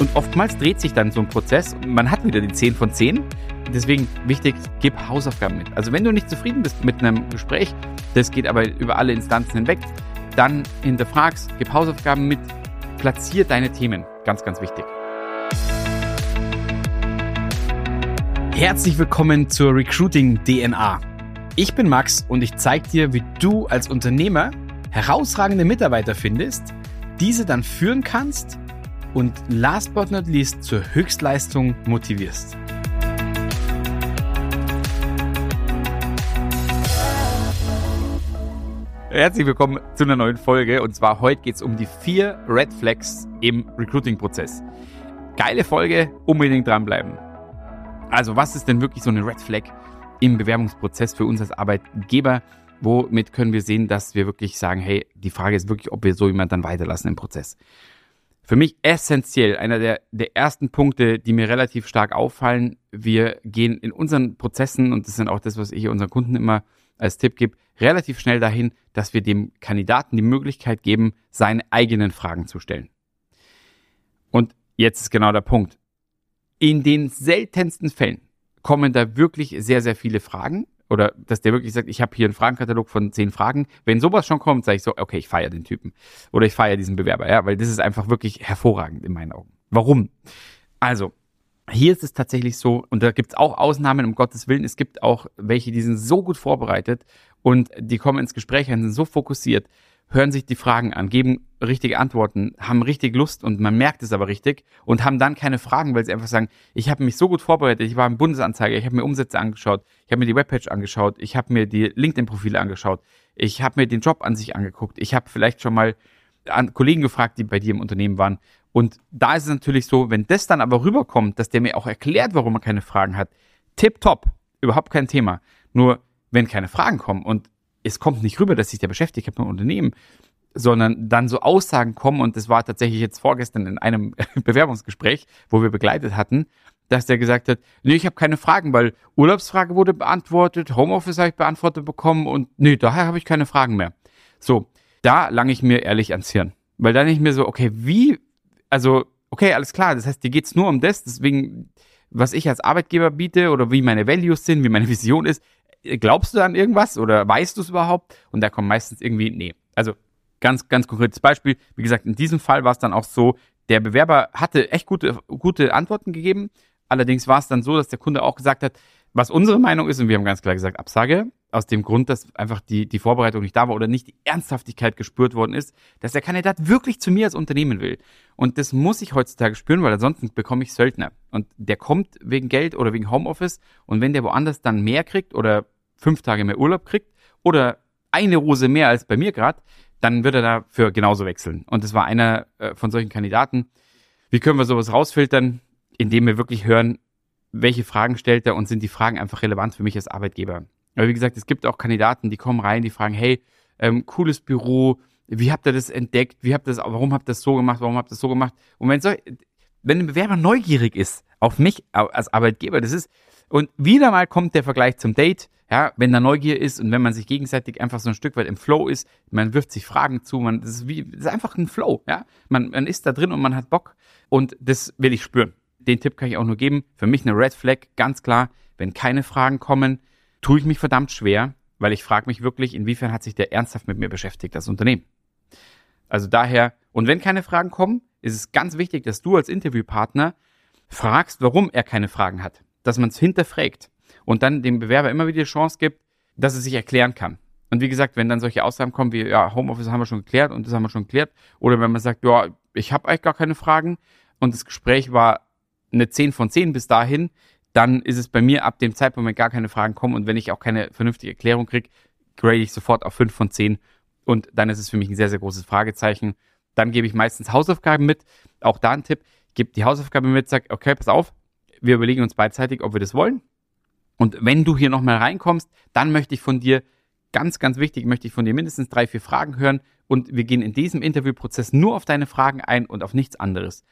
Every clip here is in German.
Und oftmals dreht sich dann so ein Prozess man hat wieder die 10 von 10. Deswegen wichtig, gib Hausaufgaben mit. Also wenn du nicht zufrieden bist mit einem Gespräch, das geht aber über alle Instanzen hinweg, dann hinterfragst, gib Hausaufgaben mit, platzier deine Themen. Ganz, ganz wichtig. Herzlich willkommen zur Recruiting DNA. Ich bin Max und ich zeige dir, wie du als Unternehmer herausragende Mitarbeiter findest, diese dann führen kannst und last but not least zur Höchstleistung motivierst. Herzlich willkommen zu einer neuen Folge und zwar heute geht es um die vier Red Flags im Recruiting-Prozess. Geile Folge, unbedingt dranbleiben. Also was ist denn wirklich so eine Red Flag im Bewerbungsprozess für uns als Arbeitgeber? Womit können wir sehen, dass wir wirklich sagen, hey, die Frage ist wirklich, ob wir so jemanden dann weiterlassen im Prozess für mich essentiell, einer der, der ersten Punkte, die mir relativ stark auffallen. Wir gehen in unseren Prozessen, und das sind auch das, was ich unseren Kunden immer als Tipp gebe, relativ schnell dahin, dass wir dem Kandidaten die Möglichkeit geben, seine eigenen Fragen zu stellen. Und jetzt ist genau der Punkt. In den seltensten Fällen kommen da wirklich sehr, sehr viele Fragen oder dass der wirklich sagt, ich habe hier einen Fragenkatalog von zehn Fragen. Wenn sowas schon kommt, sage ich so, okay, ich feiere den Typen oder ich feiere diesen Bewerber, ja, weil das ist einfach wirklich hervorragend in meinen Augen. Warum? Also, hier ist es tatsächlich so, und da gibt es auch Ausnahmen, um Gottes Willen, es gibt auch welche, die sind so gut vorbereitet und die kommen ins Gespräch und sind so fokussiert, hören sich die Fragen an, geben richtige Antworten, haben richtig Lust und man merkt es aber richtig und haben dann keine Fragen, weil sie einfach sagen, ich habe mich so gut vorbereitet, ich war im Bundesanzeiger, ich habe mir Umsätze angeschaut, ich habe mir die Webpage angeschaut, ich habe mir die LinkedIn-Profile angeschaut, ich habe mir den Job an sich angeguckt, ich habe vielleicht schon mal an Kollegen gefragt, die bei dir im Unternehmen waren. Und da ist es natürlich so, wenn das dann aber rüberkommt, dass der mir auch erklärt, warum er keine Fragen hat, tip top, überhaupt kein Thema. Nur wenn keine Fragen kommen und es kommt nicht rüber, dass sich der beschäftigt mit dem Unternehmen, sondern dann so Aussagen kommen, und das war tatsächlich jetzt vorgestern in einem Bewerbungsgespräch, wo wir begleitet hatten, dass der gesagt hat, nee, ich habe keine Fragen, weil Urlaubsfrage wurde beantwortet, Homeoffice habe ich beantwortet bekommen und nee, daher habe ich keine Fragen mehr. So, da lange ich mir ehrlich ans Hirn. Weil dann ich mir so, okay, wie, also, okay, alles klar, das heißt, dir geht's nur um das, deswegen, was ich als Arbeitgeber biete oder wie meine Values sind, wie meine Vision ist, glaubst du an irgendwas oder weißt du es überhaupt? Und da kommt meistens irgendwie, nee. Also ganz, ganz konkretes Beispiel. Wie gesagt, in diesem Fall war es dann auch so, der Bewerber hatte echt gute, gute Antworten gegeben. Allerdings war es dann so, dass der Kunde auch gesagt hat, was unsere Meinung ist, und wir haben ganz klar gesagt, Absage, aus dem Grund, dass einfach die, die Vorbereitung nicht da war oder nicht die Ernsthaftigkeit gespürt worden ist, dass der Kandidat wirklich zu mir als Unternehmen will. Und das muss ich heutzutage spüren, weil ansonsten bekomme ich Söldner. Und der kommt wegen Geld oder wegen Homeoffice. Und wenn der woanders dann mehr kriegt oder fünf Tage mehr Urlaub kriegt oder eine Rose mehr als bei mir gerade, dann wird er dafür genauso wechseln. Und das war einer äh, von solchen Kandidaten. Wie können wir sowas rausfiltern? Indem wir wirklich hören, welche Fragen stellt er und sind die Fragen einfach relevant für mich als Arbeitgeber. Aber wie gesagt, es gibt auch Kandidaten, die kommen rein, die fragen, hey, ähm, cooles Büro, wie habt ihr das entdeckt? Wie habt ihr das, warum habt ihr das so gemacht? Warum habt ihr das so gemacht? Und wenn, so, wenn ein Bewerber neugierig ist auf mich als Arbeitgeber, das ist, und wieder mal kommt der Vergleich zum Date. Ja, wenn da Neugier ist und wenn man sich gegenseitig einfach so ein Stück weit im Flow ist, man wirft sich Fragen zu, man, das ist wie, das ist einfach ein Flow, ja. Man, man ist da drin und man hat Bock und das will ich spüren. Den Tipp kann ich auch nur geben. Für mich eine Red Flag, ganz klar, wenn keine Fragen kommen, tue ich mich verdammt schwer, weil ich frage mich wirklich, inwiefern hat sich der ernsthaft mit mir beschäftigt, das Unternehmen. Also daher, und wenn keine Fragen kommen, ist es ganz wichtig, dass du als Interviewpartner fragst, warum er keine Fragen hat dass man es hinterfragt und dann dem Bewerber immer wieder die Chance gibt, dass er sich erklären kann. Und wie gesagt, wenn dann solche Aussagen kommen wie, ja, Homeoffice haben wir schon geklärt und das haben wir schon geklärt, oder wenn man sagt, ja, ich habe eigentlich gar keine Fragen und das Gespräch war eine 10 von 10 bis dahin, dann ist es bei mir ab dem Zeitpunkt, wenn gar keine Fragen kommen und wenn ich auch keine vernünftige Erklärung kriege, grade ich sofort auf 5 von 10 und dann ist es für mich ein sehr, sehr großes Fragezeichen. Dann gebe ich meistens Hausaufgaben mit, auch da ein Tipp, gebe die Hausaufgabe mit, sag, okay, pass auf, wir überlegen uns beidseitig, ob wir das wollen. Und wenn du hier nochmal reinkommst, dann möchte ich von dir, ganz, ganz wichtig, möchte ich von dir mindestens drei, vier Fragen hören. Und wir gehen in diesem Interviewprozess nur auf deine Fragen ein und auf nichts anderes.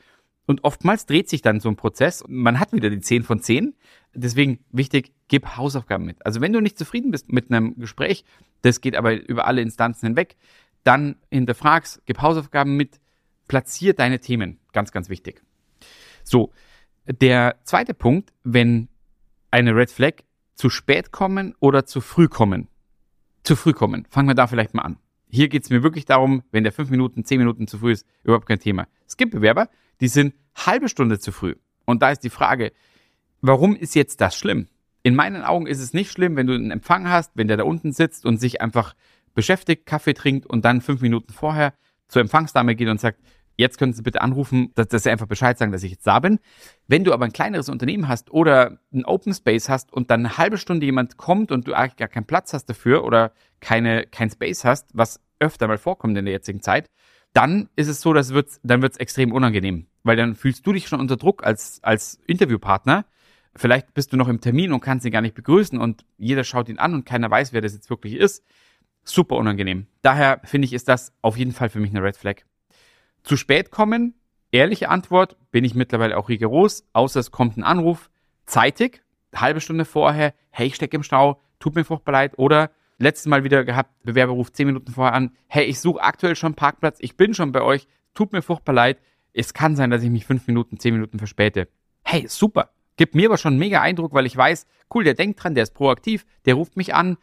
Und oftmals dreht sich dann so ein Prozess. Man hat wieder die 10 von 10. Deswegen wichtig, gib Hausaufgaben mit. Also wenn du nicht zufrieden bist mit einem Gespräch, das geht aber über alle Instanzen hinweg, dann hinterfragst, gib Hausaufgaben mit, platzier deine Themen. Ganz, ganz wichtig. So, der zweite Punkt, wenn eine Red Flag zu spät kommen oder zu früh kommen. Zu früh kommen. Fangen wir da vielleicht mal an. Hier geht es mir wirklich darum, wenn der fünf Minuten, zehn Minuten zu früh ist, überhaupt kein Thema. Es gibt Bewerber, die sind halbe Stunde zu früh. Und da ist die Frage, warum ist jetzt das schlimm? In meinen Augen ist es nicht schlimm, wenn du einen Empfang hast, wenn der da unten sitzt und sich einfach beschäftigt, Kaffee trinkt und dann fünf Minuten vorher zur Empfangsdame geht und sagt, jetzt können Sie bitte anrufen, dass, dass Sie einfach Bescheid sagen, dass ich jetzt da bin. Wenn du aber ein kleineres Unternehmen hast oder ein Open Space hast und dann eine halbe Stunde jemand kommt und du eigentlich gar keinen Platz hast dafür oder keine, kein Space hast, was öfter mal vorkommt in der jetzigen Zeit, dann ist es so, dass wird's, dann wird es extrem unangenehm, weil dann fühlst du dich schon unter Druck als, als Interviewpartner. Vielleicht bist du noch im Termin und kannst ihn gar nicht begrüßen und jeder schaut ihn an und keiner weiß, wer das jetzt wirklich ist. Super unangenehm. Daher finde ich, ist das auf jeden Fall für mich eine Red Flag. Zu spät kommen, ehrliche Antwort, bin ich mittlerweile auch rigoros, außer es kommt ein Anruf, zeitig, halbe Stunde vorher, hey, ich stecke im Stau, tut mir furchtbar leid, oder letztes Mal wieder gehabt, Bewerber ruft zehn Minuten vorher an, hey, ich suche aktuell schon Parkplatz, ich bin schon bei euch, tut mir furchtbar leid, es kann sein, dass ich mich fünf Minuten, zehn Minuten verspäte. Hey, super, gibt mir aber schon mega Eindruck, weil ich weiß, cool, der denkt dran, der ist proaktiv, der ruft mich an,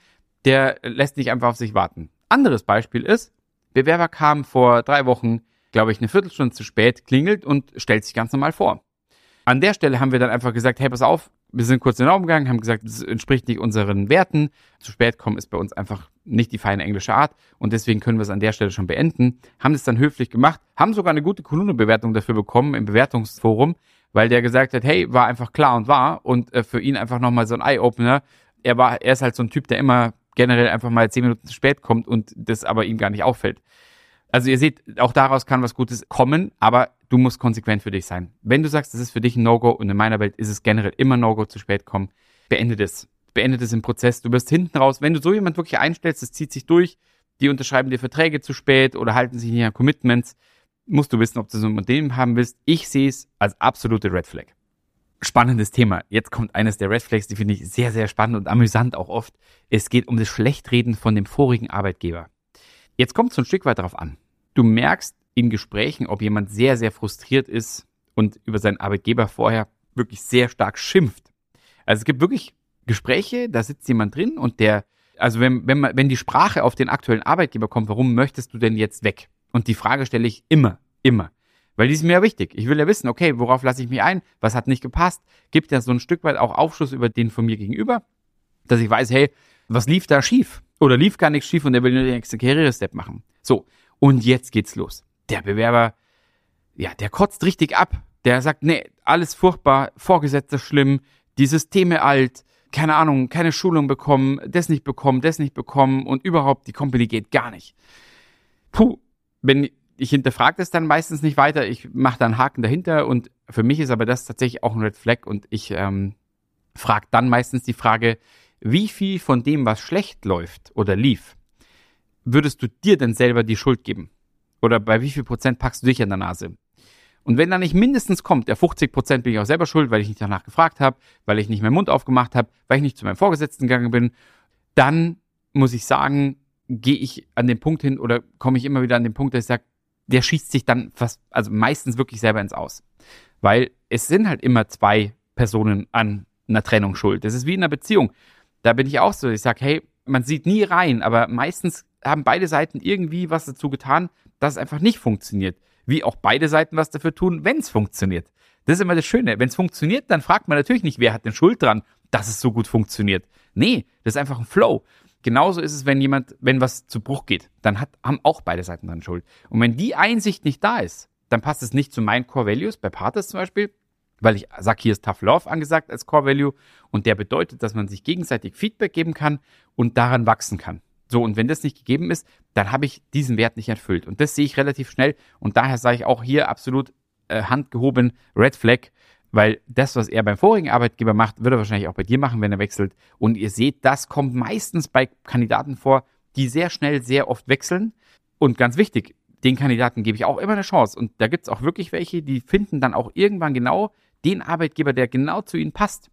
der lässt nicht einfach auf sich warten. Anderes Beispiel ist, Bewerber kam vor drei Wochen glaube ich, eine Viertelstunde zu spät, klingelt und stellt sich ganz normal vor. An der Stelle haben wir dann einfach gesagt, hey, pass auf, wir sind kurz in den Raum gegangen, haben gesagt, das entspricht nicht unseren Werten. Zu spät kommen ist bei uns einfach nicht die feine englische Art und deswegen können wir es an der Stelle schon beenden. Haben es dann höflich gemacht, haben sogar eine gute Kolumne-Bewertung dafür bekommen im Bewertungsforum, weil der gesagt hat, hey, war einfach klar und wahr und äh, für ihn einfach nochmal so ein Eye-Opener. Er war, er ist halt so ein Typ, der immer generell einfach mal zehn Minuten zu spät kommt und das aber ihm gar nicht auffällt. Also ihr seht, auch daraus kann was Gutes kommen, aber du musst konsequent für dich sein. Wenn du sagst, das ist für dich ein No-Go und in meiner Welt ist es generell immer No-Go zu spät kommen, beende das. Beende das im Prozess. Du wirst hinten raus, wenn du so jemand wirklich einstellst, das zieht sich durch, die unterschreiben dir Verträge zu spät oder halten sich nicht an Commitments, musst du wissen, ob du so ein Unternehmen haben willst. Ich sehe es als absolute Red Flag. Spannendes Thema. Jetzt kommt eines der Red Flags, die finde ich sehr, sehr spannend und amüsant auch oft. Es geht um das Schlechtreden von dem vorigen Arbeitgeber. Jetzt kommt es so ein Stück weit darauf an. Du merkst in Gesprächen, ob jemand sehr, sehr frustriert ist und über seinen Arbeitgeber vorher wirklich sehr stark schimpft. Also es gibt wirklich Gespräche, da sitzt jemand drin und der, also wenn, wenn, man, wenn die Sprache auf den aktuellen Arbeitgeber kommt, warum möchtest du denn jetzt weg? Und die Frage stelle ich immer, immer. Weil die ist mir ja wichtig. Ich will ja wissen, okay, worauf lasse ich mich ein? Was hat nicht gepasst? Gibt ja so ein Stück weit auch Aufschluss über den von mir gegenüber, dass ich weiß, hey, was lief da schief? Oder lief gar nichts schief und der will nur den nächsten Karriere-Step machen. So. Und jetzt geht's los. Der Bewerber, ja, der kotzt richtig ab. Der sagt, nee, alles furchtbar, Vorgesetzter schlimm, die Systeme alt, keine Ahnung, keine Schulung bekommen, das nicht bekommen, das nicht bekommen und überhaupt die Company geht gar nicht. Puh, wenn ich hinterfrage das dann meistens nicht weiter, ich mache da einen Haken dahinter und für mich ist aber das tatsächlich auch ein Red Flag und ich ähm, frage dann meistens die Frage, wie viel von dem, was schlecht läuft oder lief, würdest du dir denn selber die Schuld geben? Oder bei wie viel Prozent packst du dich an der Nase? Und wenn da nicht mindestens kommt, der 50 Prozent bin ich auch selber schuld, weil ich nicht danach gefragt habe, weil ich nicht meinen Mund aufgemacht habe, weil ich nicht zu meinem Vorgesetzten gegangen bin, dann muss ich sagen, gehe ich an den Punkt hin oder komme ich immer wieder an den Punkt, dass ich sage, der schießt sich dann fast, also meistens wirklich selber ins Aus. Weil es sind halt immer zwei Personen an einer Trennung schuld. Das ist wie in einer Beziehung. Da bin ich auch so, ich sage, hey, man sieht nie rein, aber meistens haben beide Seiten irgendwie was dazu getan, dass es einfach nicht funktioniert. Wie auch beide Seiten was dafür tun, wenn es funktioniert. Das ist immer das Schöne. Wenn es funktioniert, dann fragt man natürlich nicht, wer hat denn Schuld dran, dass es so gut funktioniert. Nee, das ist einfach ein Flow. Genauso ist es, wenn jemand, wenn was zu Bruch geht, dann hat, haben auch beide Seiten dann Schuld. Und wenn die Einsicht nicht da ist, dann passt es nicht zu meinen Core Values, bei Partners zum Beispiel, weil ich sage, hier ist Tough Love angesagt als Core Value und der bedeutet, dass man sich gegenseitig Feedback geben kann und daran wachsen kann. So, und wenn das nicht gegeben ist, dann habe ich diesen Wert nicht erfüllt. Und das sehe ich relativ schnell. Und daher sage ich auch hier absolut äh, handgehoben Red Flag, weil das, was er beim vorigen Arbeitgeber macht, wird er wahrscheinlich auch bei dir machen, wenn er wechselt. Und ihr seht, das kommt meistens bei Kandidaten vor, die sehr schnell, sehr oft wechseln. Und ganz wichtig, den Kandidaten gebe ich auch immer eine Chance. Und da gibt es auch wirklich welche, die finden dann auch irgendwann genau den Arbeitgeber, der genau zu ihnen passt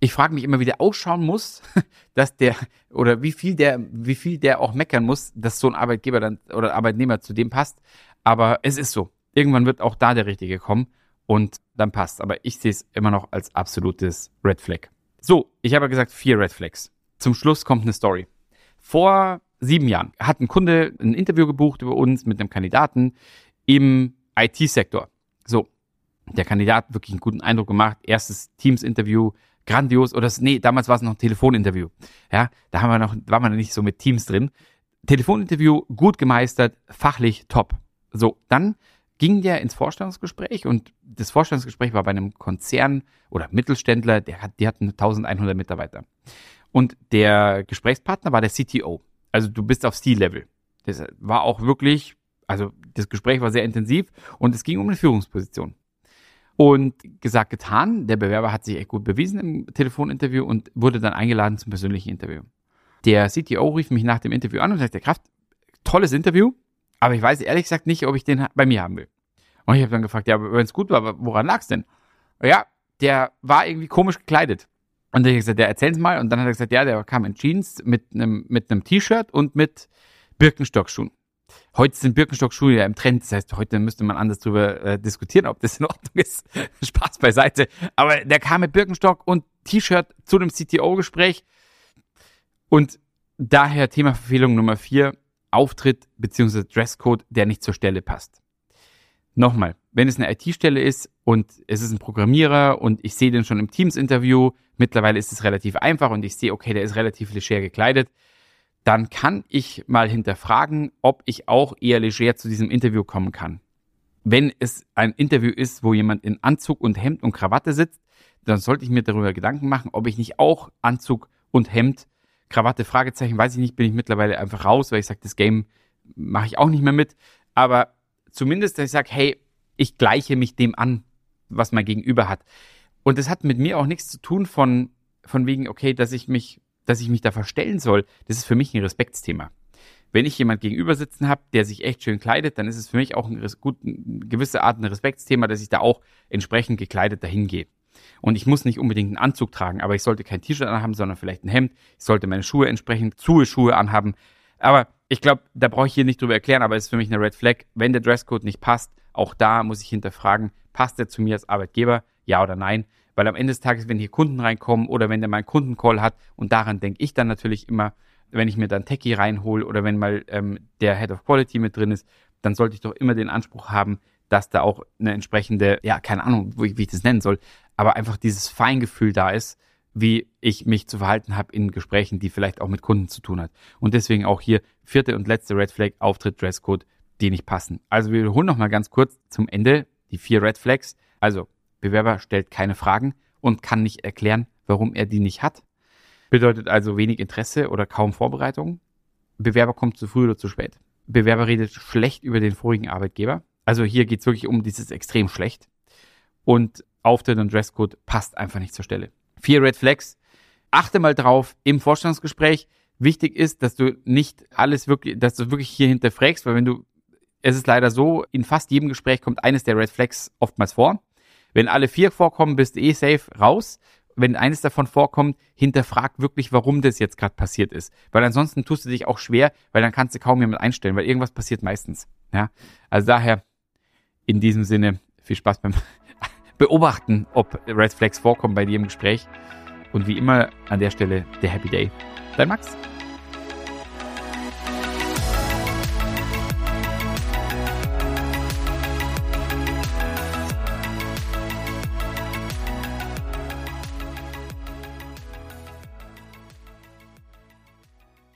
ich frage mich immer, wie der ausschauen muss, dass der oder wie viel der, wie viel der auch meckern muss, dass so ein Arbeitgeber dann oder Arbeitnehmer zu dem passt. Aber es ist so. Irgendwann wird auch da der Richtige kommen. und dann passt. Aber ich sehe es immer noch als absolutes Red Flag. So, ich habe gesagt vier Red Flags. Zum Schluss kommt eine Story. Vor sieben Jahren hat ein Kunde ein Interview gebucht über uns mit einem Kandidaten im IT-Sektor. So, der Kandidat hat wirklich einen guten Eindruck gemacht. Erstes Teams-Interview, grandios. Oder nee, damals war es noch ein Telefoninterview. Ja, da haben wir noch, waren wir noch nicht so mit Teams drin. Telefoninterview gut gemeistert, fachlich top. So, dann ging der ins Vorstellungsgespräch und das Vorstellungsgespräch war bei einem Konzern oder Mittelständler, der hat, die hatten 1100 Mitarbeiter. Und der Gesprächspartner war der CTO. Also du bist auf C-Level. Das war auch wirklich, also das Gespräch war sehr intensiv und es ging um eine Führungsposition. Und gesagt, getan, der Bewerber hat sich echt gut bewiesen im Telefoninterview und wurde dann eingeladen zum persönlichen Interview. Der CTO rief mich nach dem Interview an und sagte, Kraft, tolles Interview, aber ich weiß ehrlich gesagt nicht, ob ich den bei mir haben will. Und ich habe dann gefragt, ja, wenn es gut war, woran lag es denn? Ja, der war irgendwie komisch gekleidet. Und dann habe ich gesagt, ja, erzählen's mal. Und dann hat er gesagt, ja, der kam in Jeans mit einem mit einem T-Shirt und mit Birkenstockschuhen. Heute sind Birkenstockschuhe ja im Trend. Das heißt, heute müsste man anders drüber äh, diskutieren, ob das in Ordnung ist. Spaß beiseite. Aber der kam mit Birkenstock und T-Shirt zu dem CTO-Gespräch. Und daher Thema Verfehlung Nummer vier. Auftritt bzw. Dresscode, der nicht zur Stelle passt. Nochmal, wenn es eine IT-Stelle ist und es ist ein Programmierer und ich sehe den schon im Teams-Interview, mittlerweile ist es relativ einfach und ich sehe, okay, der ist relativ leger gekleidet, dann kann ich mal hinterfragen, ob ich auch eher leger zu diesem Interview kommen kann. Wenn es ein Interview ist, wo jemand in Anzug und Hemd und Krawatte sitzt, dann sollte ich mir darüber Gedanken machen, ob ich nicht auch Anzug und Hemd, Krawatte, Fragezeichen, weiß ich nicht, bin ich mittlerweile einfach raus, weil ich sage, das Game mache ich auch nicht mehr mit. Aber zumindest, dass ich sage, hey, ich gleiche mich dem an, was mein Gegenüber hat. Und das hat mit mir auch nichts zu tun von, von wegen, okay, dass ich mich, dass ich mich da verstellen soll. Das ist für mich ein Respektsthema. Wenn ich jemand gegenüber sitzen habe, der sich echt schön kleidet, dann ist es für mich auch ein, gut, eine gewisse Art ein Respektsthema, dass ich da auch entsprechend gekleidet dahin gehe. Und ich muss nicht unbedingt einen Anzug tragen, aber ich sollte kein T-Shirt anhaben, sondern vielleicht ein Hemd. Ich sollte meine Schuhe entsprechend zu Schuhe anhaben. Aber ich glaube, da brauche ich hier nicht drüber erklären, aber es ist für mich eine Red Flag. Wenn der Dresscode nicht passt, auch da muss ich hinterfragen, passt der zu mir als Arbeitgeber? Ja oder nein? Weil am Ende des Tages, wenn hier Kunden reinkommen oder wenn der mal einen Kundencall hat, und daran denke ich dann natürlich immer, wenn ich mir dann Techie reinhole oder wenn mal ähm, der Head of Quality mit drin ist, dann sollte ich doch immer den Anspruch haben, dass da auch eine entsprechende, ja, keine Ahnung, wie, wie ich das nennen soll, aber einfach dieses Feingefühl da ist, wie ich mich zu verhalten habe in Gesprächen, die vielleicht auch mit Kunden zu tun hat. Und deswegen auch hier vierte und letzte Red Flag, Auftritt, Dresscode, die nicht passen. Also wir holen noch mal ganz kurz zum Ende die vier Red Flags. Also Bewerber stellt keine Fragen und kann nicht erklären, warum er die nicht hat. Bedeutet also wenig Interesse oder kaum Vorbereitung. Bewerber kommt zu früh oder zu spät. Bewerber redet schlecht über den vorigen Arbeitgeber. Also hier geht es wirklich um dieses extrem schlecht. Und Auftritt und Dresscode passt einfach nicht zur Stelle. Vier Red Flags. Achte mal drauf im Vorstellungsgespräch. Wichtig ist, dass du nicht alles wirklich, dass du wirklich hier hinterfragst, weil wenn du, es ist leider so, in fast jedem Gespräch kommt eines der Red Flags oftmals vor. Wenn alle vier vorkommen, bist du eh safe raus. Wenn eines davon vorkommt, hinterfrag wirklich, warum das jetzt gerade passiert ist. Weil ansonsten tust du dich auch schwer, weil dann kannst du kaum jemand einstellen, weil irgendwas passiert meistens. Ja, also daher in diesem Sinne viel Spaß beim beobachten, ob Red Flags vorkommen bei dir im Gespräch. Und wie immer an der Stelle der Happy Day. Dein Max.